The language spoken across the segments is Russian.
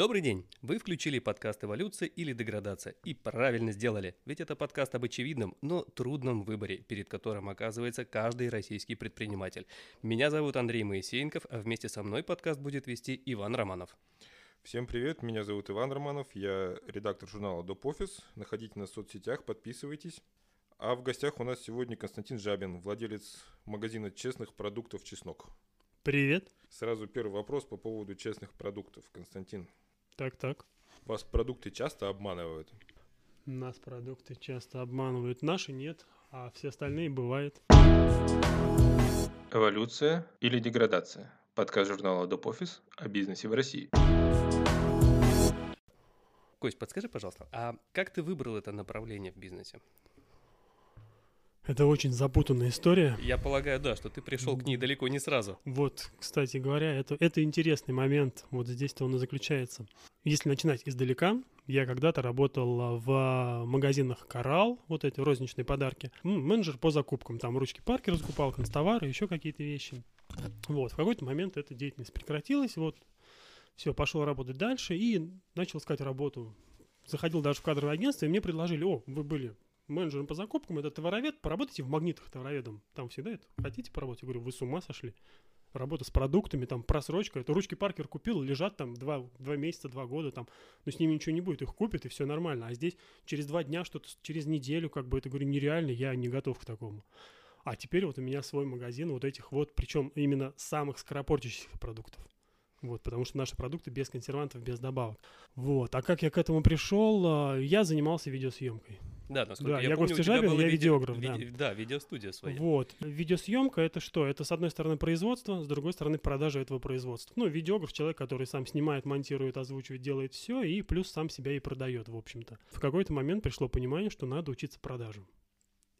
Добрый день! Вы включили подкаст «Эволюция или деградация» и правильно сделали, ведь это подкаст об очевидном, но трудном выборе, перед которым оказывается каждый российский предприниматель. Меня зовут Андрей Моисеенков, а вместе со мной подкаст будет вести Иван Романов. Всем привет, меня зовут Иван Романов, я редактор журнала Доп. Офис. Находите нас в соцсетях, подписывайтесь. А в гостях у нас сегодня Константин Жабин, владелец магазина честных продуктов «Чеснок». Привет. Сразу первый вопрос по поводу честных продуктов. Константин, Так, так. вас продукты часто обманывают? Нас продукты часто обманывают. Наши нет, а все остальные бывает. Эволюция или деградация? Подкаст журнала Доп. Офис о бизнесе в России. Кость, подскажи, пожалуйста, а как ты выбрал это направление в бизнесе? Это очень запутанная история. Я полагаю, да, что ты пришел к ней далеко не сразу. Вот, кстати говоря, это, это интересный момент. Вот здесь-то он и заключается. Если начинать издалека, я когда-то работал а, в магазинах «Коралл», вот эти розничные подарки. М, Менеджер по закупкам. Там ручки Паркер закупал, констовары, еще какие-то вещи. Вот, в какой-то момент эта деятельность прекратилась. Вот, все, пошел работать дальше и начал искать работу. Заходил даже в кадровое агентство, и мне предложили, о, вы были менеджером по закупкам, это товаровед, поработайте в магнитах товароведом. Там всегда это, хотите поработать? Я говорю, вы с ума сошли? Работа с продуктами, там, просрочка. Это ручки Паркер купил, лежат там два, два месяца, два года, там, но с ними ничего не будет, их купят, и все нормально. А здесь через два дня что-то, через неделю, как бы, это, говорю, нереально, я не готов к такому. А теперь вот у меня свой магазин вот этих вот, причем именно самых скоропортящихся продуктов. Вот, потому что наши продукты без консервантов, без добавок. Вот. А как я к этому пришел? А, Я занимался видеосъемкой. Да, насколько Да, я, я помню, Костя у тебя Жабин, я видео- видеограф, да. виде- да, видеостудия своя. Вот. Видеосъемка это что? Это с одной стороны производство, с другой стороны продажа этого производства. Ну, видеограф человек, который сам снимает, монтирует, озвучивает, делает все, и плюс сам себя и продает, в общем-то. В какой-то момент пришло понимание, что надо учиться продажам.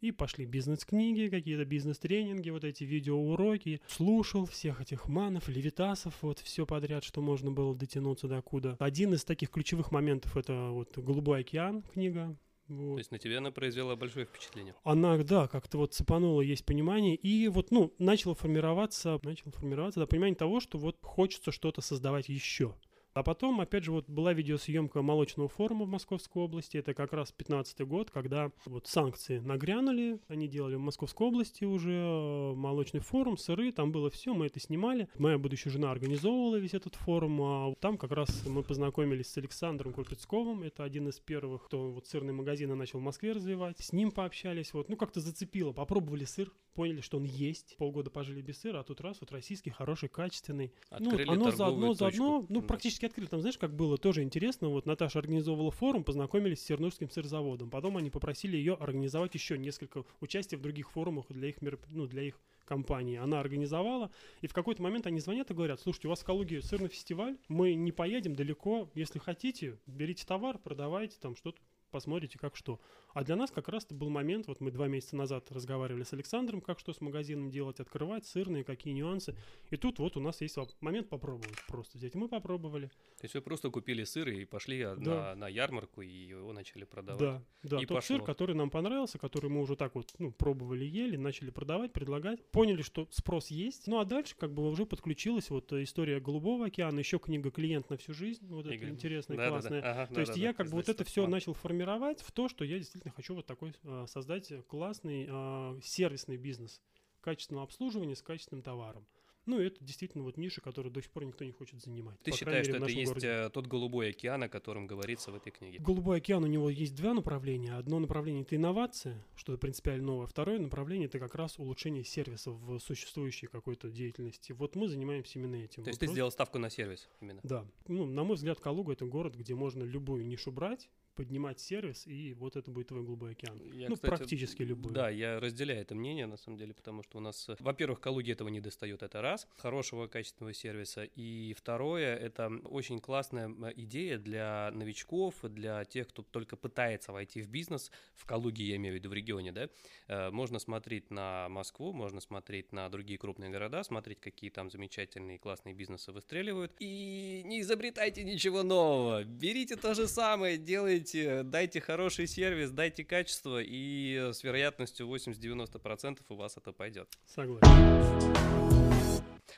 И пошли бизнес-книги, какие-то бизнес-тренинги, вот эти видеоуроки. Слушал всех этих манов, левитасов, вот все подряд, что можно было дотянуться до куда. Один из таких ключевых моментов это вот «Голубой океан» книга. Вот. То есть на тебя она произвела большое впечатление. Она, да, как-то вот цепанула, есть понимание, и вот, ну, начало формироваться, начало формироваться, да, понимание того, что вот хочется что-то создавать еще. А потом, опять же, вот была видеосъемка молочного форума в Московской области. Это как раз 15 год, когда вот санкции нагрянули. Они делали в Московской области уже э, молочный форум, сыры, там было все, мы это снимали. Моя будущая жена организовывала весь этот форум. А там как раз мы познакомились с Александром Курпецковым. Это один из первых, кто вот сырные магазины начал в Москве развивать. С ним пообщались, вот, ну как-то зацепило. Попробовали сыр, поняли, что он есть. Полгода пожили без сыра, а тут раз, вот российский, хороший, качественный. Открыли ну, оно заодно, заодно, точку. ну, Да. Практически открыли. Там, знаешь, как было тоже интересно. Вот Наташа организовывала форум, познакомились с Сернурским сырзаводом. Потом они попросили ее организовать еще несколько участий в других форумах для их, мероп- ну, для их компании. Она организовала, и в какой-то момент они звонят и говорят, слушайте, у вас в Калуге сырный фестиваль, мы не поедем далеко, если хотите, берите товар, продавайте там что-то, посмотрите, как что. А для нас как раз это был момент, вот мы два месяца назад разговаривали с Александром, как что с магазином делать, открывать, сырные, какие нюансы. И тут вот у нас есть момент попробовать просто взять. Мы попробовали. То есть вы просто купили сыр и пошли Да. на, на ярмарку и его начали продавать. Да, да, И тот сыр, пошло. который нам понравился, который мы уже так вот, ну, пробовали, ели, начали продавать, предлагать, поняли, что спрос есть. Ну, а дальше как бы уже подключилась вот история Голубого океана, еще книга «Клиент на всю жизнь», вот это Игорь. интересная, Да-да-да. классная. Ага, То есть да-да-да, я как бы вот это все начал формировать в то, что я действительно хочу вот такой э, создать классный э, сервисный бизнес качественного обслуживания с качественным товаром. Ну, и это действительно вот ниша, которую до сих пор никто не хочет занимать. Ты считаешь, что это есть городе. э, тот голубой океан, о котором говорится в этой книге? Голубой океан, у него есть два направления. Одно направление – это инновация, что принципиально новое. Второе направление – это как раз улучшение сервиса в существующей какой-то деятельности. Вот мы занимаемся именно этим. То есть Вот ты сделал ставку на сервис именно? Да. Ну, на мой взгляд, Калуга – это город, где можно любую нишу брать, поднимать сервис, и вот это будет твой голубой океан. Я, ну, кстати, практически любую. Да, я разделяю это мнение, на самом деле, потому что у нас, э, во-первых, Калуге этого не достает, это раз, хорошего качественного сервиса, и второе, это очень классная идея для новичков, для тех, кто только пытается войти в бизнес, в Калуге, я имею в виду, в регионе, да, Э, можно смотреть на Москву, можно смотреть на другие крупные города, смотреть, какие там замечательные классные бизнесы выстреливают, и не изобретайте ничего нового, берите то же самое, делайте, дайте хороший сервис, дайте качество, и с вероятностью 80-90% у вас это пойдет. Согласен.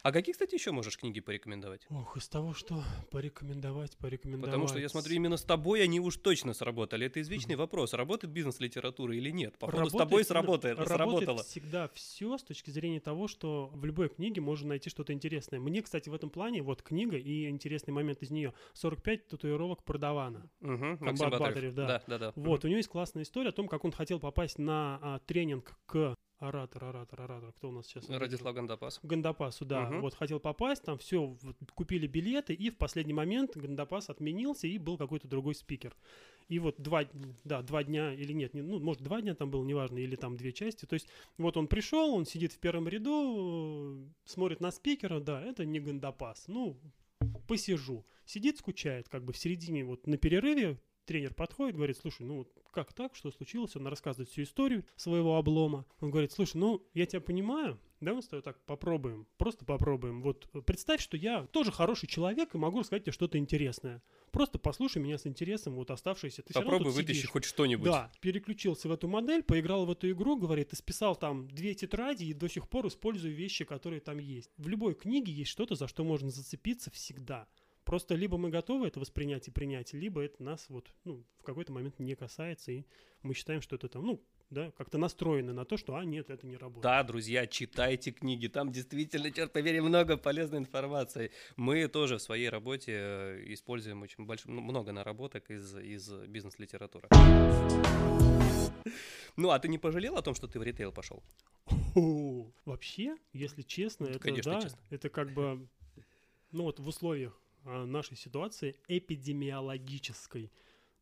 А какие, кстати, еще можешь книги порекомендовать? Ох, из того, что порекомендовать, порекомендовать. Потому что я смотрю, именно с тобой они уж точно сработали. Это извечный вопрос, работает бизнес-литература или нет. Походу, с тобой Работает, сработает, работает сработало. всегда все с точки зрения того, что в любой книге можно найти что-то интересное. Мне, кстати, в этом плане вот книга и интересный момент из нее. 45 татуировок продавана. Угу, Комбат Батарев. Да. Да, да, да. Вот, у него есть классная история о том, как он хотел попасть на а, тренинг к оратор, оратор, оратор. Кто у нас сейчас? Мгм. Радислав Гандапас. Гандапасу, да. Мгм. Вот хотел попасть, там все, купили билеты, и в последний момент Гандапас отменился, и был какой-то другой спикер. И вот два, да, два дня или нет, не- ну, может, два дня там было, неважно, или там две части. То есть вот он пришел, он сидит в первом ряду, э, смотрит на спикера, да, это не Гандапас. Ну, посижу. Сидит, скучает, как бы в середине, вот на перерыве тренер подходит, говорит, слушай, ну как так, что случилось? Он рассказывает всю историю своего облома. Он говорит, слушай, ну я тебя понимаю, давай мы с тобой так попробуем, просто попробуем. Вот представь, что я тоже хороший человек и могу рассказать тебе что-то интересное. Просто послушай меня с интересом, вот оставшиеся. Ты Попробуй вытащи сидишь. хоть что-нибудь. Да, переключился в эту модель, поиграл в эту игру, говорит, и списал там две тетради и до сих пор использую вещи, которые там есть. В любой книге есть что-то, за что можно зацепиться всегда. Просто либо мы готовы это воспринять и принять, либо это нас вот, ну, в какой-то момент не касается, и мы считаем, что это там, ну, да, как-то настроены на то, что, а, нет, это не работает. Да, друзья, читайте книги, там действительно, черт побери, много полезной информации. Мы тоже в своей работе э, используем очень больш... ну, много наработок из, из бизнес-литературы. Ну, а ты не пожалел о том, что ты в ритейл пошел? О, Вообще, если честно, это, Конечно, да, честно. это как бы, ну вот в условиях нашей ситуации эпидемиологической,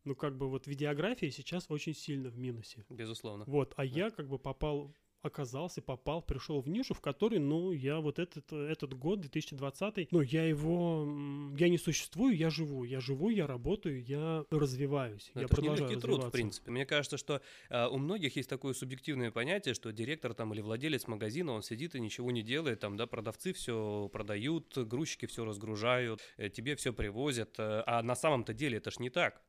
ну как бы вот видеография сейчас очень сильно в минусе. Безусловно. Вот, а я как бы попал, оказался, попал, пришел в нишу, в которой, ну, я вот этот, этот год, 2020, ну, я его, я не существую, я живу, я живу, я работаю, я развиваюсь, Но я это же продолжаю нелегкий труд, в развиваться. принципе. Мне кажется, что э, у многих есть такое субъективное понятие, что директор там или владелец магазина, он сидит и ничего не делает, там, да, продавцы все продают, грузчики все разгружают, э, тебе все привозят, э, а на самом-то деле это ж не так.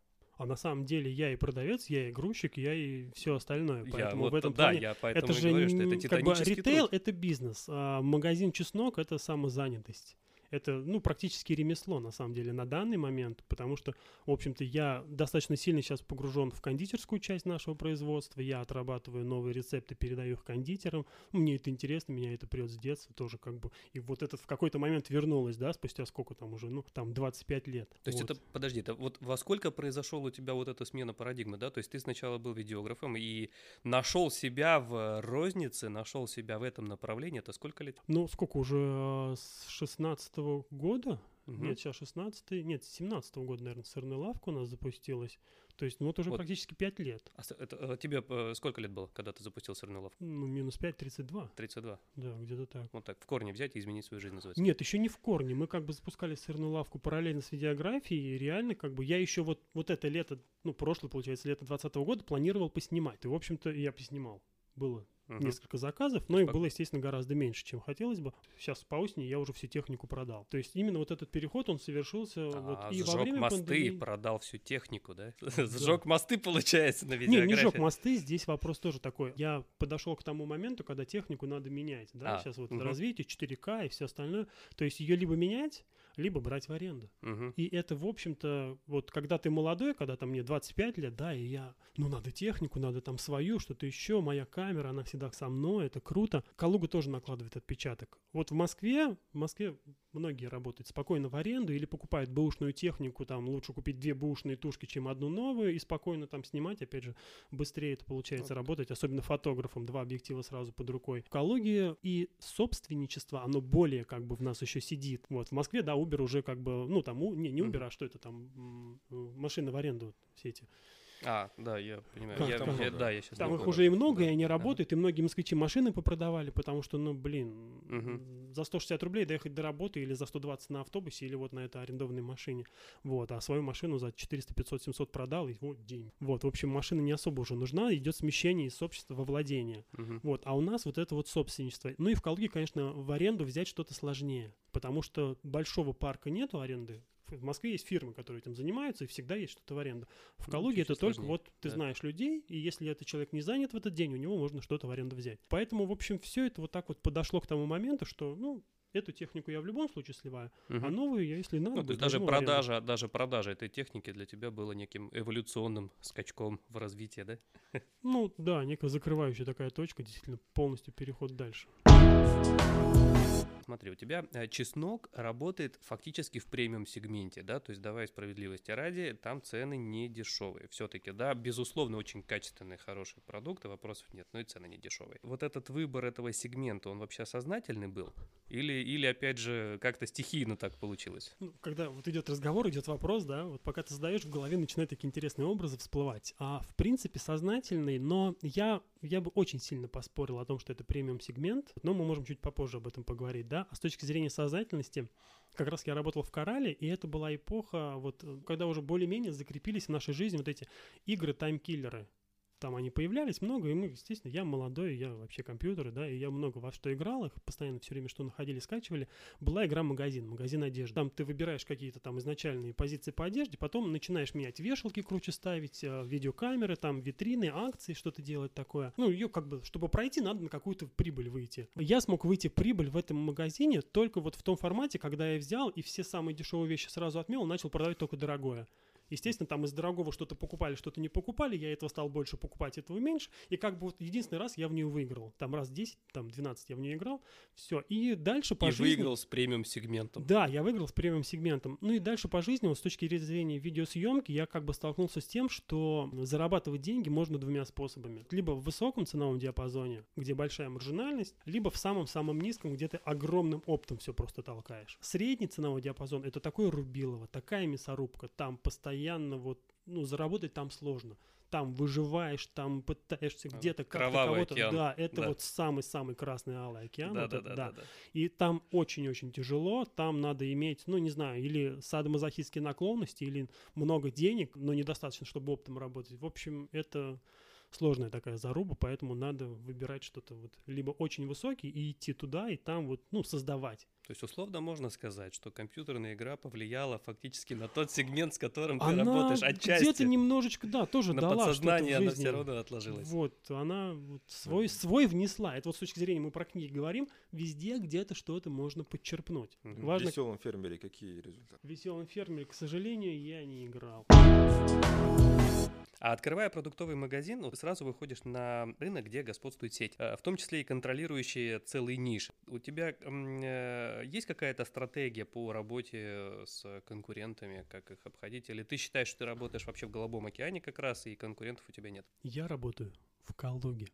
А на самом деле я и продавец, я и грузчик, я и все остальное. Я Поэтому вот, в этом да, плане я поэтому это же говорю, что это как бы ритейл труд. это бизнес, а магазин чеснок это самозанятость. Это, ну, практически ремесло, на самом деле, на данный момент, потому что, в общем-то, я достаточно сильно сейчас погружен в кондитерскую часть нашего производства, я отрабатываю новые рецепты, передаю их кондитерам, мне это интересно, меня это прет с детства тоже, как бы, и вот это в какой-то момент вернулось, да, спустя сколько там уже, ну, там, 25 лет. То есть Вот. это, подожди, это вот во сколько произошел у тебя вот эта смена парадигмы, да? То есть ты сначала был видеографом и нашел себя в рознице, нашел себя в этом направлении, это сколько лет? Ну, сколько уже, э, с 16 года? Мгм. Нет, сейчас 16 нет, с 17 года, наверное, сырная лавка у нас запустилась. То есть, ну, вот уже Вот. практически 5 лет. А это, э, тебе э, сколько лет было, когда ты запустил сырную лавку? Ну, минус 5, 32. 32. Да, где-то так. Вот так, в корне взять и изменить свою жизнь, называется. Нет, еще не в корне. Мы как бы запускали сырную лавку параллельно с видеографией. И реально, как бы, я еще вот, вот это лето, ну, прошлое, получается, лето 20 года планировал поснимать. И, в общем-то, я поснимал. Было Мгм. несколько заказов, но их было, естественно, гораздо меньше, чем хотелось бы. Сейчас по осени я уже всю технику продал. То есть именно вот этот переход, он совершился вот А, и во сжег время мосты, пандемии. продал всю технику, да? Сжег мосты, получается, на Не, видеографии. не жег мосты, здесь вопрос тоже такой. Я подошел к тому моменту, когда технику надо менять, да, А, сейчас вот мгм. развитие 4К и все остальное. То есть ее либо менять, либо брать в аренду. И это, в общем-то, вот когда ты молодой, когда там мне 25 лет, да, и я, ну, надо технику, надо там свою, что-то еще, моя камера, она всегда со мной, это круто. Калуга тоже накладывает отпечаток. Вот в Москве, в Москве многие работают спокойно в аренду или покупают бэушную технику, там лучше купить две бэушные тушки, чем одну новую, и спокойно там снимать, опять же, быстрее это получается Вот. работать, особенно фотографом, два объектива сразу под рукой. В Калуге и собственничество, оно более как бы в нас еще сидит. Вот, в Москве, да, Uber уже как бы, ну, там, не, не. Uber, а что это там, машины в аренду все эти. А, да, я понимаю. Как Я- там я-? Да, я сейчас Там их уже и да. много, и Да. они Ага. работают, и многие москвичи машины попродавали, потому что, ну, блин, Мгм. за 160 рублей доехать до работы или за 120 на автобусе, или вот на этой арендованной машине. Вот, а свою машину за 400, 500, 700 продал, и вот день. Вот, в общем, машина не особо уже нужна, идет смещение из общества во владение. Мгм. Вот, а у нас вот это вот собственничество. Ну и в Калуге, конечно, в аренду взять что-то сложнее, потому что большого парка нету аренды. В Москве есть фирмы, которые этим занимаются, и всегда есть что-то в аренду. В Ну, Калуге это только сложнее, вот ты да. знаешь людей, и если этот человек не занят в этот день, у него можно что-то в аренду взять. Поэтому, в общем, все это вот так вот подошло к тому моменту, что, ну, эту технику я в любом случае сливаю, Мгм. а новую я, если надо, Ну, то есть даже аренду. продажа, даже продажа этой техники для тебя было неким эволюционным скачком в развитии, да? Ну, да, некая закрывающая такая точка, действительно, полностью переход дальше. Смотри, у тебя э, чеснок работает фактически в премиум сегменте, да, то есть давай справедливости ради, там цены не дешевые. Все-таки, да, безусловно, очень качественные, хорошие продукты, вопросов нет, но и цены не дешевые. Вот этот выбор этого сегмента, он вообще сознательный был? Или, или опять же, как-то стихийно так получилось? Ну, когда вот идет разговор, идет вопрос, да, вот пока ты задаешь, в голове начинают такие интересные образы всплывать. А в принципе сознательный, но я, я бы очень сильно поспорил о том, что это премиум-сегмент, но мы можем чуть попозже об этом поговорить, да. А с точки зрения сознательности, как раз я работал в Корале, и это была эпоха, вот, когда уже более-менее закрепились в нашей жизни вот эти игры-таймкиллеры. Там они появлялись много, и мы, естественно, я молодой, я вообще компьютеры, да, и я много во что играл, их постоянно все время что находили, скачивали. Была игра «Магазин», «Магазин одежды». Там ты выбираешь какие-то там изначальные позиции по одежде, потом начинаешь менять вешалки круче ставить, э, видеокамеры, там витрины, акции, что-то делать такое. Ну, ее как бы, чтобы пройти, надо на какую-то прибыль выйти. Я смог выйти прибыль в этом магазине только вот в том формате, когда я взял и все самые дешевые вещи сразу отмел, начал продавать только дорогое. Естественно, там из дорогого что-то покупали, что-то не покупали, я этого стал больше покупать, этого меньше, и как бы вот единственный раз я в нее выиграл. Там раз 10, там 12 я в нее играл, все. И дальше по И жизни... выиграл с премиум сегментом. Да, я выиграл с премиум сегментом. Ну и дальше по жизни, вот с точки зрения видеосъемки, я как бы столкнулся с тем, что зарабатывать деньги можно двумя способами. Либо в высоком ценовом диапазоне, где большая маржинальность, либо в самом-самом низком, где ты огромным оптом все просто толкаешь. Средний ценовой диапазон — это такой рубилово, такая мясорубка. Там постоянно вот, ну, заработать там сложно. Там выживаешь, там пытаешься А, где-то как-то кого-то... океан. Да, это Да. вот самый-самый красный алый океан. Да, вот да, это, да, да, да. и там очень-очень тяжело, там надо иметь, ну, не знаю, или садомазохистские наклонности, или много денег, но недостаточно, чтобы оптом работать. В общем, это сложная такая заруба, поэтому надо выбирать что-то вот либо очень высокий и идти туда, и там вот, ну, создавать. То есть, условно можно сказать, что компьютерная игра повлияла фактически на тот сегмент, с которым ты Она работаешь отчасти. где-то немножечко, да, тоже на дала подсознание что-то в она жизни. все равно отложилась. Вот, она вот свой, свой внесла. Это вот с точки зрения, мы про книги говорим, везде где-то что-то можно подчерпнуть. В Важно, веселом фермере какие результаты? в веселом фермере, к сожалению, я не играл. А открывая продуктовый магазин, вот сразу выходишь на рынок, где господствует сеть, э, в том числе и контролирующие целый ниш. У тебя э, есть какая-то стратегия по работе с конкурентами, как их обходить? Или ты считаешь, что ты работаешь вообще в Голубом океане как раз, и конкурентов у тебя нет? Я работаю в Калуге.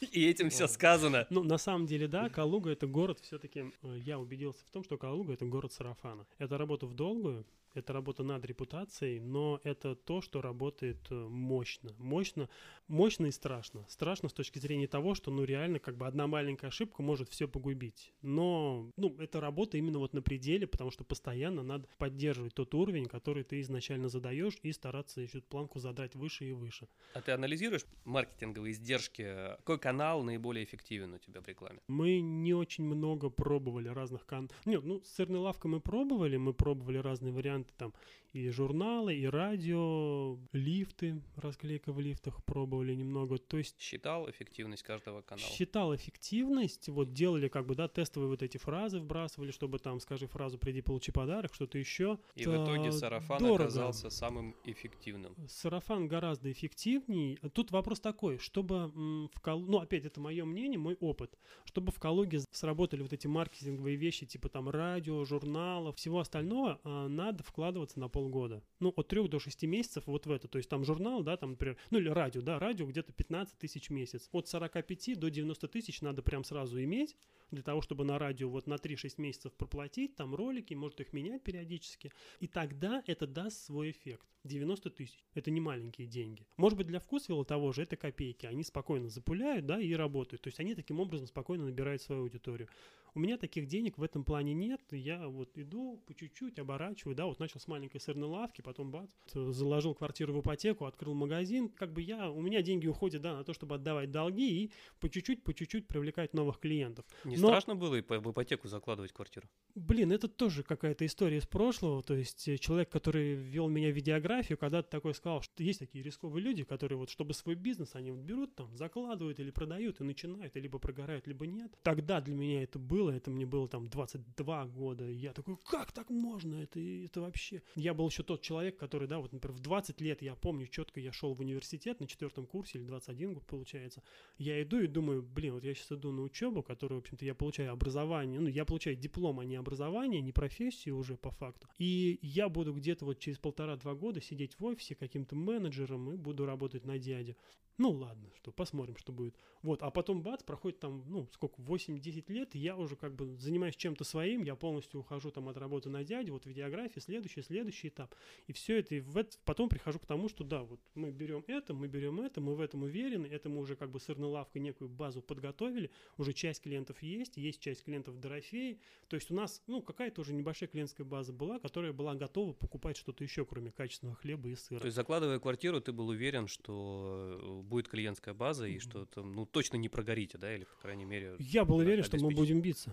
И этим все сказано. Ну, на самом деле, да, Калуга это город, все-таки я убедился в том, что Калуга это город сарафана. Это работа в долгую, это работа над репутацией, но это то, что работает э, мощно. Мощно, мощно и страшно. Страшно с точки зрения того, что, ну, реально, как бы одна маленькая ошибка может все погубить. Но, ну, это работа именно вот на пределе, потому что постоянно надо поддерживать тот уровень, который ты изначально задаешь, и стараться еще планку задрать выше и выше. А ты анализируешь маркетинговые издержки? Какой канал наиболее эффективен у тебя в рекламе? Мы не очень много пробовали разных кан... Нет, ну, с сырной лавкой мы пробовали, мы пробовали разные варианты, там, и журналы, и радио, лифты, расклейка в лифтах пробовали немного. То есть Считал эффективность каждого канала? считал эффективность, вот делали как бы, да, тестовые вот эти фразы вбрасывали, чтобы там, скажи фразу «приди, получи подарок», что-то еще. И в итоге сарафан дорого. оказался самым эффективным. Сарафан гораздо эффективней. Тут вопрос такой, чтобы в Кал... ну опять это мое мнение, мой опыт, чтобы в Калуге сработали вот эти маркетинговые вещи типа там радио, журналов, всего остального, а, надо вкладываться на полгода. Ну от трех до шести месяцев вот в это. То есть там журнал, да, там, например, ну или радио, да, радио где-то 15 тысяч в месяц. От 45 до 90 тысяч надо прям сразу иметь для того, чтобы на радио вот на 3-6 месяцев проплатить, там ролики, может их менять периодически. И тогда это даст свой эффект. 90 тысяч. Это не маленькие деньги. Может быть, для вкусвилла того же это копейки. Они спокойно запуляют, да, и работают. То есть они таким образом спокойно набирают свою аудиторию. У меня таких денег в этом плане нет. Я вот иду по чуть-чуть, оборачиваю, да, вот начал с маленькой сырной лавки, потом бац, заложил квартиру в ипотеку, открыл магазин. Как бы я, у меня деньги уходят, да, на то, чтобы отдавать долги и по чуть-чуть, по чуть-чуть привлекать новых клиентов. Не Но- страшно было и в ипотеку закладывать квартиру? Блин, это тоже какая-то история из прошлого. То есть э, человек, который ввел меня в видеографию, когда-то такой сказал, что есть такие рисковые люди, которые вот, чтобы свой бизнес, они вот берут там, закладывают или продают и начинают, и либо прогорают, либо нет. Тогда для меня это было было, это мне было там 22 года, и я такой, как так можно, это, это вообще... Я был еще тот человек, который, да, вот, например, в 20 лет, я помню четко, я шел в университет на четвертом курсе, или 21 год, получается, я иду и думаю, блин, вот я сейчас иду на учебу, которую, в общем-то, я получаю образование, ну, я получаю диплом, а не образование, не профессию уже по факту, и я буду где-то вот через полтора-два года сидеть в офисе каким-то менеджером и буду работать на дяде. Ну ладно, что посмотрим, что будет. Вот, а потом бац, проходит там, ну, сколько, 8-10 лет, и я уже как бы занимаюсь чем-то своим, я полностью ухожу там от работы на дядю, вот видеография, следующий, следующий этап. И все это, и в это, потом прихожу к тому, что да, вот мы берем это, мы берем это, мы в этом уверены, это мы уже как бы сырной лавкой некую базу подготовили, уже часть клиентов есть, есть часть клиентов Дорофеи, то есть у нас, ну, какая-то уже небольшая клиентская база была, которая была готова покупать что-то еще, кроме качественного хлеба и сыра. То есть, закладывая квартиру, ты был уверен, что будет клиентская база и что там, ну, точно не прогорите, да, или, по крайней мере... Я был уверен, что мы будем биться.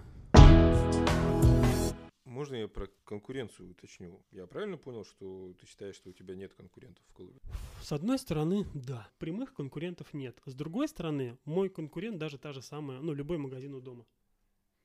Можно я про конкуренцию уточню? Я правильно понял, что ты считаешь, что у тебя нет конкурентов в клубе? С одной стороны, да, прямых конкурентов нет. С другой стороны, мой конкурент даже та же самая, ну, любой магазин у дома.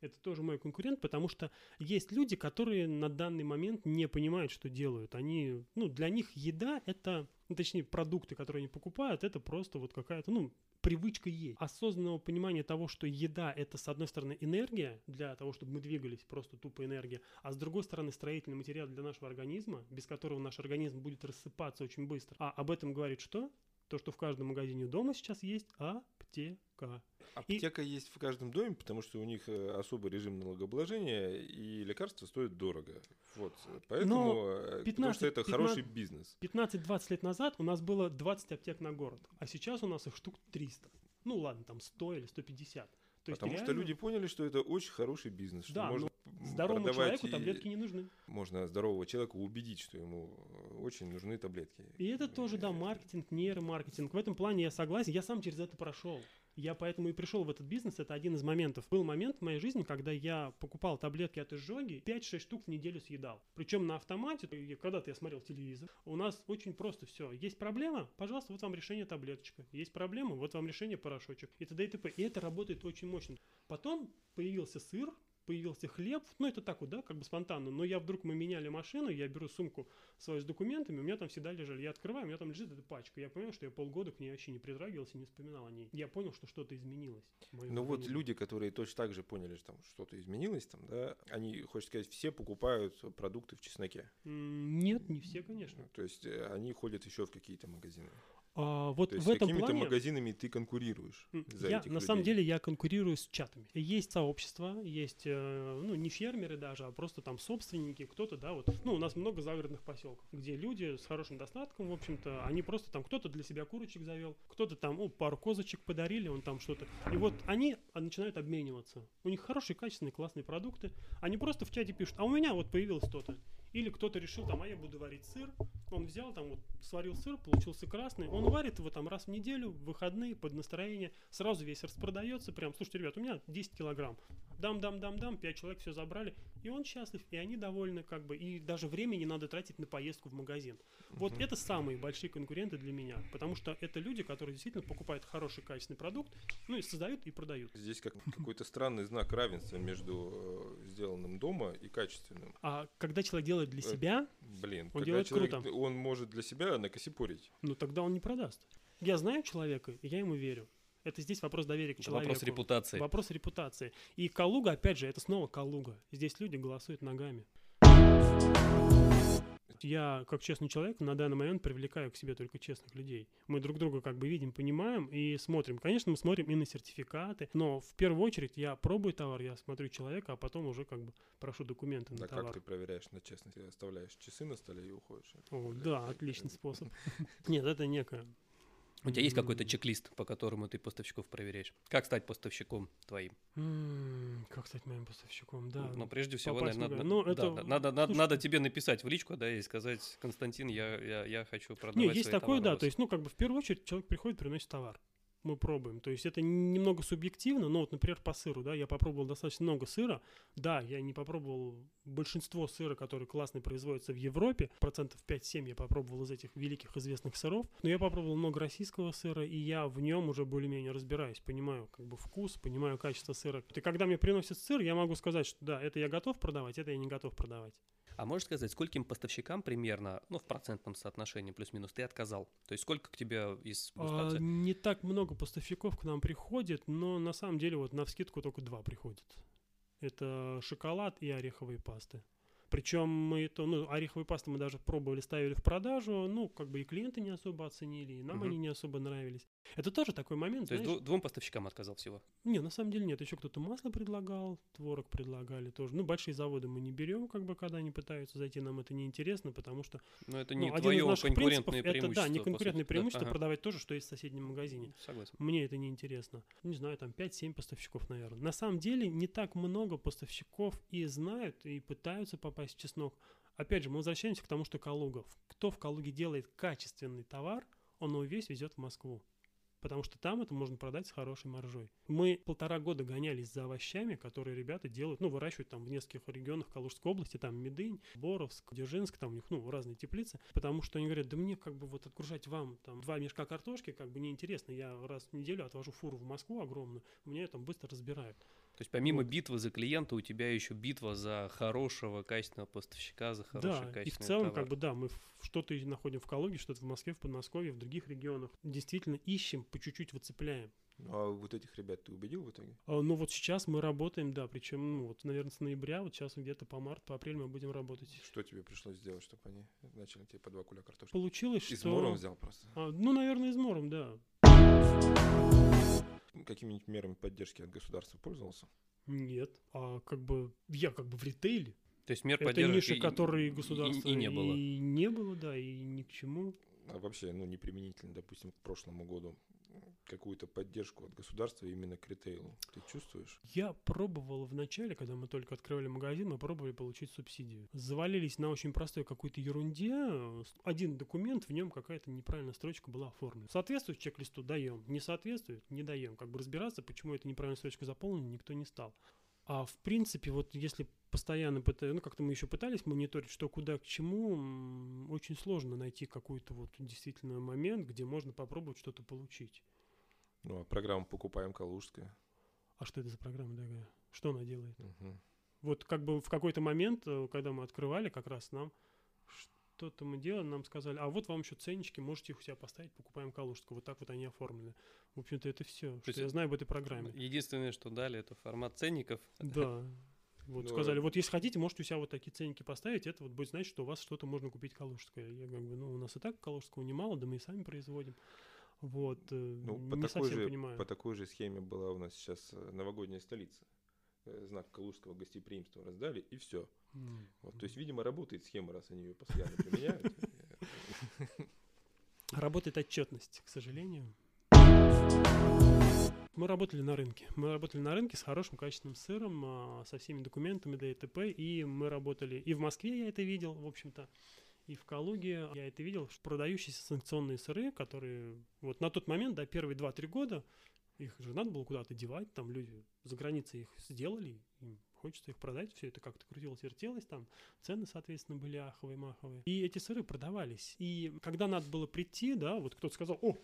Это тоже мой конкурент, потому что есть люди, которые на данный момент не понимают, что делают. Они, ну, для них еда это, ну, точнее, продукты, которые они покупают, это просто вот какая-то, ну, привычка есть. Осознанного понимания того, что еда это, с одной стороны, энергия для того, чтобы мы двигались, просто тупо энергия, а с другой стороны, строительный материал для нашего организма, без которого наш организм будет рассыпаться очень быстро. А об этом говорит что? То, что в каждом магазине у дома сейчас есть аптека. Аптека есть в каждом доме, потому что у них э, особый режим налогообложения, и лекарства стоят дорого. Вот. Поэтому, э, потому 15 что это 15 хороший бизнес. 15-20 лет назад у нас было 20 аптек на город, а сейчас у нас их штук 300. Ну ладно, там 100 или 150. То есть Потому что реально люди поняли, что это очень хороший бизнес. Что Да, можно здоровому продавать человеку таблетки не нужны. Можно здорового человека убедить, что ему э, очень нужны таблетки. И это тоже, да, маркетинг, нейромаркетинг. В этом плане я согласен, я сам через это прошел. Я поэтому и пришел в этот бизнес, это один из моментов. Был момент в моей жизни, когда я покупал таблетки от изжоги, 5-6 штук в неделю съедал. Причем на автомате, когда-то я смотрел телевизор, у нас очень просто все. Есть проблема? Пожалуйста, вот вам решение таблеточка. Есть проблема? Вот вам решение порошочек. И т.д. и т.п. И это работает очень мощно. Потом появился сыр, появился хлеб, ну это так вот, да, как бы спонтанно, но я вдруг, мы меняли машину, я беру сумку свою с документами, у меня там всегда лежали, я открываю, у меня там лежит эта пачка, я понял, что я полгода к ней вообще не притрагивался, не вспоминал о ней. Я понял, что что-то изменилось. Ну вот люди, которые точно так же поняли, что там что-то изменилось, там, да, они, хочется сказать, все покупают продукты в чесноке. Нет, не все, конечно. То есть э, они ходят еще в какие-то магазины. А, вот То есть в этом какими-то плане... магазинами ты конкурируешь за я, этих на самом людей. деле я конкурирую с чатами. Есть сообщества, есть, э, ну, не фермеры даже, а просто там собственники, кто-то, да, вот, ну, у нас много загородных поселков, где люди с хорошим достатком, в общем-то, они просто там, кто-то для себя курочек завел, кто-то там, ну, пару козочек подарили, он там что-то. И вот они начинают обмениваться. У них хорошие, качественные, классные продукты. Они просто в чате пишут, а у меня вот появилось то-то. Или кто-то решил, там, а я буду варить сыр. Он взял, там, вот, сварил сыр, получился красный. Он варит его там раз в неделю, в выходные, под настроение. Сразу весь распродается. Прям, слушайте, ребят, у меня 10 килограмм. Дам-дам-дам-дам, 5 человек все забрали. И он счастлив, и они довольны, как бы. И даже времени не надо тратить на поездку в магазин. Вот Мгм. это самые большие конкуренты для меня. Потому что это люди, которые действительно покупают хороший, качественный продукт, ну и создают и продают. Здесь как какой-то странный знак равенства между э, сделанным дома и качественным. А когда человек делает для Э, себя, Блин, Он когда делает человек, круто. он может для себя накосипорить. ну тогда он не продаст. Я знаю человека, и я ему верю. Это здесь вопрос доверия к человеку. вопрос репутации. Вопрос репутации. И Калуга, опять же, это снова Калуга. Здесь люди голосуют ногами. Я, как честный человек, на данный момент привлекаю к себе только честных людей. Мы друг друга как бы видим, понимаем и смотрим. Конечно, мы смотрим и на сертификаты, но в первую очередь я пробую товар, я смотрю человека, а потом уже как бы прошу документы на Да товар. как ты проверяешь на честность? Ты оставляешь часы на столе и уходишь. О, да, отличный способ. Нет, это некое. У тебя есть какой-то чек-лист, по которому ты поставщиков проверяешь? Как стать поставщиком твоим? Как стать моим поставщиком, да. Ну, прежде всего, попасть наверное, надо. Ну, да, это- да, надо, надо, слушай- надо тебе написать в личку, да, и сказать, Константин, я, я, я хочу продавать Не, есть такое, товары да. вас». То есть, ну, как бы в первую очередь человек приходит, приносит товар. Мы пробуем. То есть это немного субъективно, но вот, например, по сыру, да, я попробовал достаточно много сыра. Да, я не попробовал большинство сыра, который классно производится в Европе, процентов 5-7 я попробовал из этих великих известных сыров, но я попробовал много российского сыра, и я в нем уже более-менее разбираюсь, понимаю как бы вкус, понимаю качество сыра. И когда мне приносят сыр, я могу сказать, что да, это я готов продавать, это я не готов продавать. А можешь сказать, скольким поставщикам примерно, ну, в процентном соотношении плюс-минус, ты отказал? То есть сколько к тебе из а, Не так много поставщиков к нам приходит, но на самом деле вот на вскидку только два приходят. Это шоколад и ореховые пасты. Причем мы это, ну, ореховые пасты мы даже пробовали, ставили в продажу, ну, как бы и клиенты не особо оценили, и нам угу. они не особо нравились. Это тоже такой момент, То знаешь, есть двум поставщикам отказал всего? Не, на самом деле нет, еще кто-то масло предлагал, творог предлагали тоже. Ну, большие заводы мы не берем, как бы, когда они пытаются зайти, нам это неинтересно, потому что... Но это не ну, твое конкурентное преимущество. Это, да, не конкурентное преимущество ага. продавать то же, что есть в соседнем магазине. Согласен. Мне это неинтересно. Не знаю, там 5-7 поставщиков, наверное. На самом деле не так много поставщиков и знают, и пытаются попасть в чеснок. Опять же, мы возвращаемся к тому, что Калуга. Кто в Калуге делает качественный товар, он его весь везет в Москву. Потому что там это можно продать с хорошей маржой. Мы полтора года гонялись за овощами, которые ребята делают, ну, выращивают там в нескольких регионах Калужской области, там Медынь, Боровск, Дзержинск, там у них, ну, разные теплицы, потому что они говорят, да мне как бы вот отгружать вам там два мешка картошки как бы неинтересно, я раз в неделю отвожу фуру в Москву огромную, мне там быстро разбирают. То есть помимо вот. битвы за клиента у тебя еще битва за хорошего качественного поставщика, за хороший да, качественный и в целом товар. как бы да, мы что-то находим в Калуге, что-то в Москве, в Подмосковье, в других регионах. Действительно ищем, по чуть-чуть выцепляем. А вот этих ребят ты убедил в итоге? А, ну вот сейчас мы работаем, да, причем, ну вот, наверное, с ноября, вот сейчас где-то по март, по апрель мы будем работать. Что тебе пришлось сделать, чтобы они начали тебе по два куля картошки? Получилось, что... Измором взял просто? А, ну, наверное, измором, да. Какими-нибудь мерами поддержки от государства пользовался? Нет. А как бы я как бы в ритейле. То есть мер Это ниши, которые государство и, и не было. И не было, да, и ни к чему. А вообще, ну, не применительно, допустим, к прошлому году какую-то поддержку от государства именно к ритейлу? Ты чувствуешь? Я пробовал в начале, когда мы только открывали магазин, мы пробовали получить субсидию. Завалились на очень простой какой-то ерунде. Один документ, в нем какая-то неправильная строчка была оформлена. Соответствует чек-листу, даем. Не соответствует, не даем. Как бы разбираться, почему эта неправильная строчка заполнена, никто не стал. А в принципе, вот если постоянно пытаюсь, ну как-то мы еще пытались мониторить, что куда к чему, очень сложно найти какой-то вот действительно момент, где можно попробовать что-то получить. Ну, а программа «Покупаем Калужская»? А что это за программа такая? Что она делает? Угу. Вот как бы в какой-то момент, э, когда мы открывали, как раз нам что-то мы делали, нам сказали, а вот вам еще ценнички, можете их у себя поставить, покупаем Калужскую. Вот так вот они оформлены. В общем-то, это все, что я знаю об этой программе. Единственное, что дали, это формат ценников. Да. Вот ну, сказали, вот если хотите, можете у себя вот такие ценники поставить, это вот будет значить, что у вас что-то можно купить калужское. Я как бы, ну, у нас и так калужского немало, да мы и сами производим. Вот, э, ну, по не такой совсем же, понимаю. По такой же схеме была у нас сейчас э, новогодняя столица. Э, знак калужского гостеприимства раздали, и все. Mm. Вот, то есть, видимо, работает схема, раз они ее постоянно применяют. Работает отчетность, к сожалению. Мы работали на рынке. Мы работали на рынке с хорошим качественным сыром, а, со всеми документами ДТП, и мы работали и в Москве я это видел, в общем-то, и в Калуге я это видел, что продающиеся санкционные сыры, которые вот на тот момент, да, первые 2-3 года, их же надо было куда-то девать, там люди за границей их сделали, им хочется их продать, все это как-то крутилось, вертелось, там цены, соответственно, были аховые, маховые. И эти сыры продавались. И когда надо было прийти, да, вот кто-то сказал, о,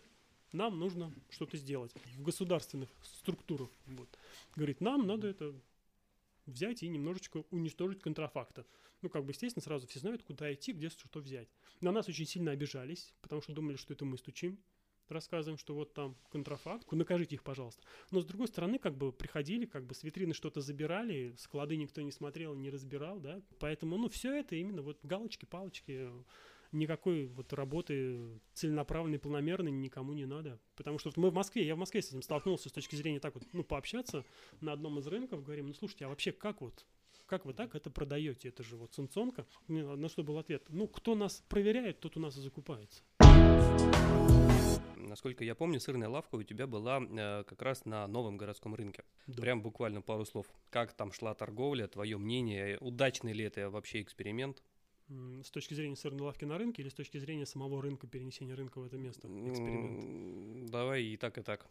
нам нужно что-то сделать в государственных структурах. Вот. Говорит, нам надо это взять и немножечко уничтожить контрафакта. Ну, как бы, естественно, сразу все знают, куда идти, где что взять. На нас очень сильно обижались, потому что думали, что это мы стучим, рассказываем, что вот там контрафакт, накажите их, пожалуйста. Но с другой стороны, как бы приходили, как бы с витрины что-то забирали, склады никто не смотрел, не разбирал, да. Поэтому, ну, все это именно вот галочки, палочки, никакой вот работы целенаправленной, планомерной никому не надо. Потому что мы в Москве, я в Москве с этим столкнулся с точки зрения так вот, ну, пообщаться на одном из рынков, говорим, ну, слушайте, а вообще как вот как вы так это продаете? Это же вот санкционка. На что был ответ? Ну, кто нас проверяет, тот у нас и закупается. Насколько я помню, сырная лавка у тебя была э, как раз на новом городском рынке. Да. Прям буквально пару слов. Как там шла торговля, твое мнение, удачный ли это вообще эксперимент? С точки зрения сырной лавки на рынке или с точки зрения самого рынка, перенесения рынка в это место? Эксперимент. Давай и так, и так.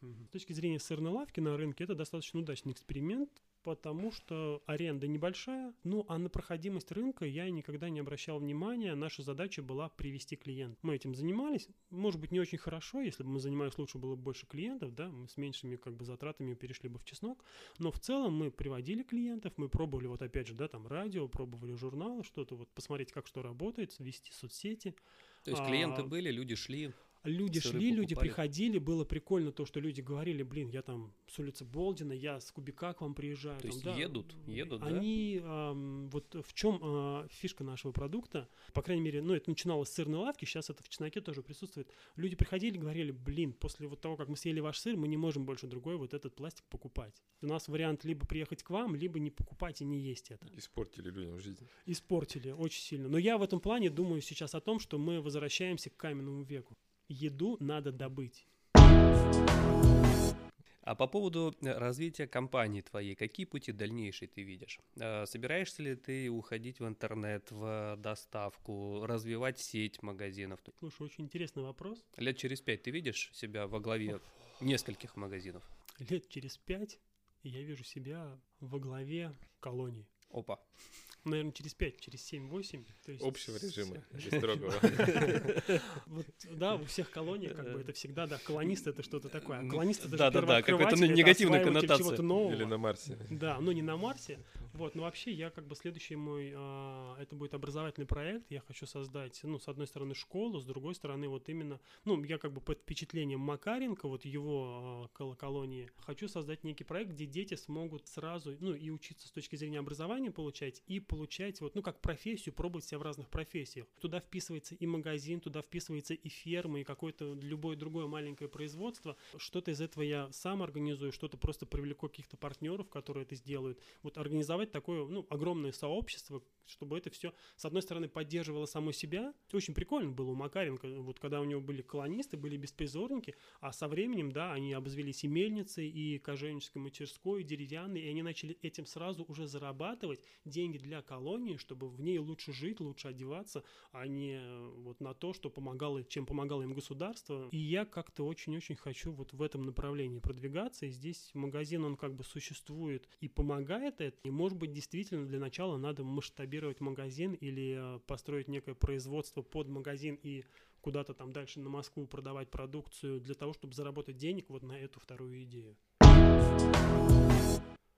С точки зрения сырной лавки на рынке это достаточно удачный эксперимент, потому что аренда небольшая, ну а на проходимость рынка я никогда не обращал внимания. Наша задача была привести клиент. Мы этим занимались, может быть, не очень хорошо, если бы мы занимались лучше было бы больше клиентов, да, мы с меньшими как бы затратами перешли бы в чеснок, но в целом мы приводили клиентов, мы пробовали вот опять же, да, там радио, пробовали журналы, что-то вот посмотреть, как что работает, вести соцсети. То есть клиенты А, были, люди шли. Люди Сыры шли, люди покупали. приходили, было прикольно то, что люди говорили, блин, я там с улицы Болдина, я с Кубика к вам приезжаю. То там, есть да. едут, едут, да? Они, ам, вот в чем а, фишка нашего продукта, по крайней мере, ну, это начиналось с сырной лавки, сейчас это в чесноке тоже присутствует. Люди приходили, говорили, блин, после вот того, как мы съели ваш сыр, мы не можем больше другой вот этот пластик покупать. У нас вариант либо приехать к вам, либо не покупать и не есть это. Испортили людям жизнь. Испортили очень сильно. Но я в этом плане думаю сейчас о том, что мы возвращаемся к каменному веку. Еду надо добыть. А по поводу э, развития компании твоей, какие пути дальнейшие ты видишь? Э, Собираешься ли ты уходить в интернет, в доставку, развивать сеть магазинов? Слушай, очень интересный вопрос. Лет через пять ты видишь себя во главе нескольких магазинов? Лет через пять я вижу себя во главе колонии. Опа. Наверное, через пять, через семь, восемь. то есть Общего режима, или строгого. Вот, да, у всех колоний как бы это всегда, да, колонист это что-то такое. А Ну, колонист это же да-да-да, какой-то первооткрыватель, это негативная коннотация. Или на Марсе. Да, ну не на Марсе. Вот, но вообще я как бы следующий мой, а, это будет образовательный проект. Я хочу создать, ну, с одной стороны школу, с другой стороны вот именно, ну, я как бы под впечатлением Макаренко, вот его а, кол- колонии, хочу создать некий проект, где дети смогут сразу, ну, и учиться с точки зрения образования получать, и получать вот, ну, как профессию, пробовать себя в разных профессиях. Туда вписывается и магазин, туда вписывается и ферма, и какое-то любое другое маленькое производство. Что-то из этого я сам организую, что-то просто привлеку каких-то партнеров, которые это сделают. Вот организовать такое, ну, огромное сообщество, чтобы это все, с одной стороны, поддерживало само себя. Очень прикольно было у Макаренко, вот когда у него были колонисты, были беспризорники, а со временем, да, они обзавелись и мельницей, и кожевнической мастерской, и деревянной, и они начали этим сразу уже зарабатывать деньги для колонии, чтобы в ней лучше жить, лучше одеваться, а не э, вот на то, что помогало, чем помогало им государство. И я как-то очень-очень хочу вот в этом направлении продвигаться, и здесь магазин, он как бы существует и помогает это, и может быть действительно для начала надо масштабировать магазин или э, построить некое производство под магазин и куда-то там дальше на Москву продавать продукцию для того, чтобы заработать денег вот на эту вторую идею.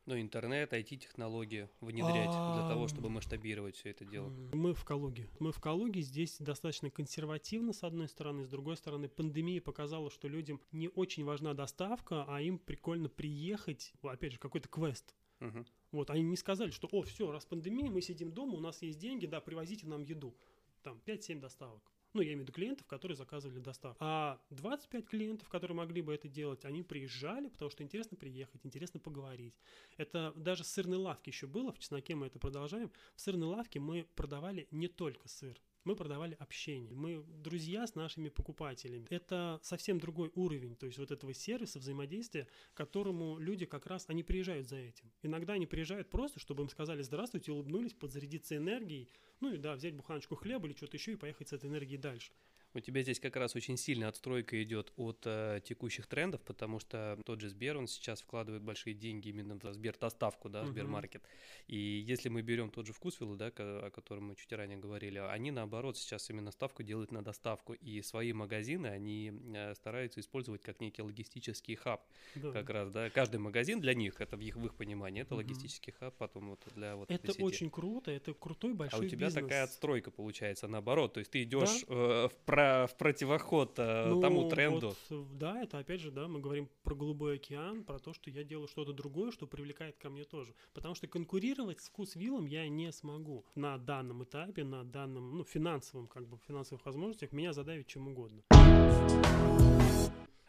Ну, интернет, IT-технологии внедрять для того, чтобы масштабировать все это дело. Мы в Калуге. Мы в Калуге. Здесь достаточно консервативно, с одной стороны. С другой стороны, пандемия показала, что людям не очень важна доставка, а им прикольно приехать, опять же, какой-то квест. Мгм. Вот, они не сказали, что, о, все, раз пандемия, мы сидим дома, у нас есть деньги, да, привозите нам еду. Там 5-7 доставок. Ну, я имею в виду клиентов, которые заказывали доставку. А 25 клиентов, которые могли бы это делать, они приезжали, потому что интересно приехать, интересно поговорить. Это даже сырной лавки еще было, в чесноке мы это продолжаем. В сырной лавке мы продавали не только сыр. Мы продавали общение. Мы друзья с нашими покупателями. Это совсем другой уровень, то есть вот этого сервиса, взаимодействия, к которому люди как раз, они приезжают за этим. Иногда они приезжают просто, чтобы им сказали здравствуйте, улыбнулись, подзарядиться энергией, ну и да, взять буханочку хлеба или что-то еще и поехать с этой энергией дальше. У тебя здесь как раз очень сильная отстройка идет от э, текущих трендов, потому что тот же Сбер, он сейчас вкладывает большие деньги именно в Сбер доставку, да, в Мгм. Сбермаркет. И если мы берем тот же Вкусвилл, да, о котором мы чуть ранее говорили, они наоборот сейчас именно ставку делают на доставку. И свои магазины они э, стараются использовать как некий логистический хаб. Да. Как раз, да. Каждый магазин для них, это в их, в их понимании, это Мгм. логистический хаб, потом вот для вот Это очень круто, это крутой А большой у тебя бизнес. такая отстройка получается наоборот, то есть ты идешь э, в, про- в противоход э, Ну, тому тренду. вот, э, да, это опять же, да, мы говорим про голубой океан, про то, что я делаю что-то другое, что привлекает ко мне тоже. Потому что конкурировать с вкус виллом я не смогу на данном этапе, на данном, ну, финансовом, как бы, финансовых возможностях меня задавить чем угодно.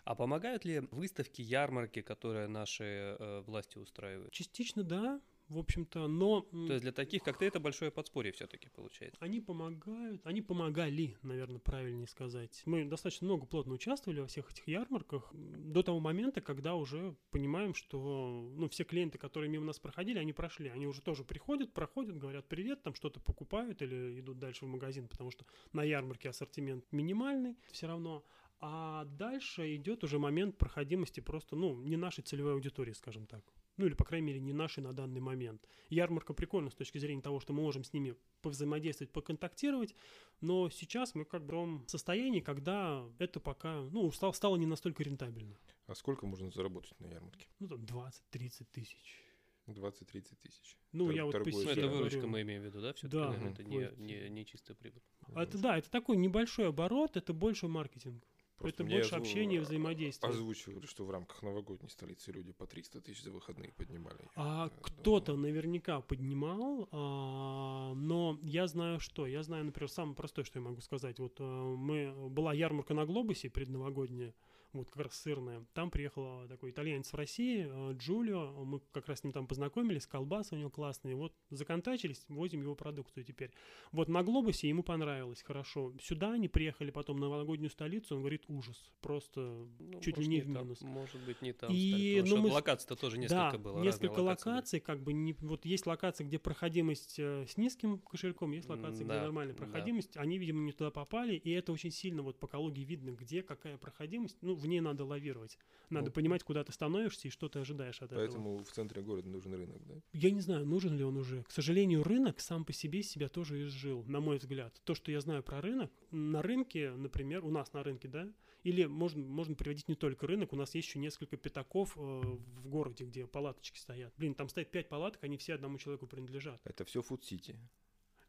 А помогают ли выставки, ярмарки, которые наши э, власти устраивают? Частично да. В общем-то, но... То есть для таких, как ты, это большое подспорье все-таки получается. Они помогают, они помогали, наверное, правильнее сказать. Мы достаточно много плотно участвовали во всех этих ярмарках до того момента, когда уже понимаем, что ну, все клиенты, которые мимо нас проходили, они прошли. Они уже тоже приходят, проходят, говорят привет, там что-то покупают или идут дальше в магазин, потому что на ярмарке ассортимент минимальный все равно. А дальше идет уже момент проходимости просто, ну, не нашей целевой аудитории, скажем так. Ну, или, по крайней мере, не нашей на данный момент. Ярмарка прикольна с точки зрения того, что мы можем с ними повзаимодействовать, поконтактировать, но сейчас мы как бы в том состоянии, когда это пока, ну, стало, стало не настолько рентабельно. А сколько можно заработать на ярмарке? Ну, там 20-30 тысяч. 20-30 тысяч. Ну, Тор- я вот по торгуешь Ну, себе это выручка говорю. мы имеем в виду, да? Все-таки, Да, наверное, это не, не, не чистая прибыль. А это да, это такой небольшой оборот, это больше маркетинг. Просто это больше озв- общения, взаимодействия. Озвучивали, что в рамках новогодней столицы люди по 300 тысяч за выходные поднимали. А кто-то наверняка поднимал, а, но я знаю что. Я знаю, например, самое простое, что я могу сказать. Вот а, мы была ярмарка на глобусе предновогодняя, вот как раз сырная. Там приехал такой итальянец в России, а, Джулио. Мы как раз с ним там познакомились, колбасы у него классные. Вот законтачились, возим его продукцию теперь. Вот на глобусе ему понравилось хорошо. Сюда они приехали потом на новогоднюю столицу, он говорит ужас, просто Ну, чуть ли может, не в там, минус. Может быть, не там. И, потому ну, мы локаций-то тоже несколько да, было. несколько локации были. локаций, как бы не, вот есть локации, где проходимость э, с низким кошельком, есть локации, да, где нормальная да. проходимость. Они, видимо, не туда попали, и это очень сильно вот по Калуге видно, где какая проходимость. Ну, в ней надо лавировать. Надо Ну, понимать, куда ты становишься и что ты ожидаешь от этого. Поэтому в центре города нужен рынок, да? Я не знаю, нужен ли он уже. К сожалению, рынок сам по себе себя тоже изжил, на мой взгляд. То, что я знаю про рынок, на рынке, например, у нас на рынке, да, или можно, можно приводить не только рынок, у нас есть еще несколько пятаков э, в городе, где палаточки стоят. Блин, там стоит пять палаток, они все одному человеку принадлежат. Это все фуд-сити.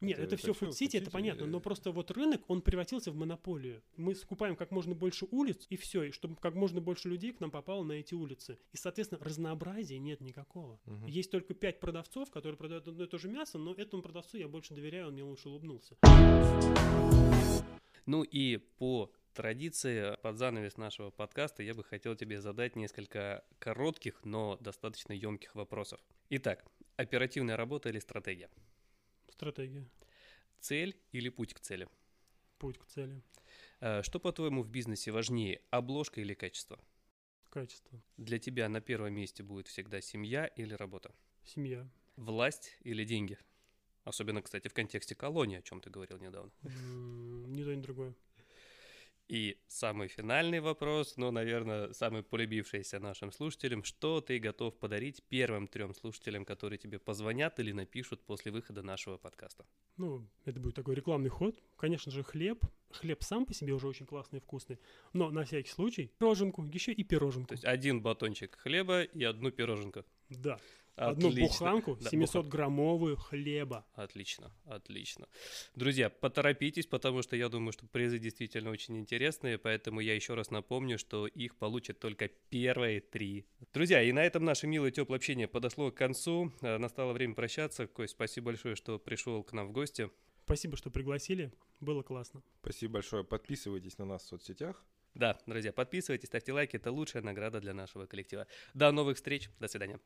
Нет, это, Это- все фуд-сити, это понятно, но просто вот рынок, он превратился в монополию. Мы скупаем как можно больше улиц, и все, и чтобы как можно больше людей к нам попало на эти улицы. И, соответственно, разнообразия нет никакого. Мгм. Есть только пять продавцов, которые продают одно и то же мясо, но этому продавцу я больше доверяю, он мне лучше улыбнулся. Ну и по традиции, под занавес нашего подкаста, я бы хотел тебе задать несколько коротких, но достаточно емких вопросов. Итак, оперативная работа или стратегия? Стратегия. Цель или путь к цели? Путь к цели. Э, Что, по-твоему, в бизнесе важнее, обложка или качество? Качество. Для тебя на первом месте будет всегда семья или работа? Семья. Власть или деньги? Особенно, кстати, в контексте колонии, о чем ты говорил недавно. Ни то, ни другое. И самый финальный вопрос, но, наверное, самый полюбившийся нашим слушателям. Что ты готов подарить первым трем слушателям, которые тебе позвонят или напишут после выхода нашего подкаста? Ну, это будет такой рекламный ход. Конечно же, хлеб. Хлеб сам по себе уже очень классный и вкусный. Но на всякий случай пироженку, еще и пироженку. То есть один батончик хлеба и одну пироженку. Да. Одну Отлично. буханку Да, 700-граммовую хлеба. Отлично, отлично. Друзья, поторопитесь, потому что я думаю, что призы действительно очень интересные, поэтому я еще раз напомню, что их получат только первые три. Друзья, и на этом наше милое теплое общение подошло к концу. Э, Настало время прощаться. Кость, спасибо большое, что пришел к нам в гости. Спасибо, что пригласили. Было классно. Спасибо большое. Подписывайтесь на нас в соцсетях. Да, друзья, подписывайтесь, ставьте лайки, это лучшая награда для нашего коллектива. До новых встреч, до свидания.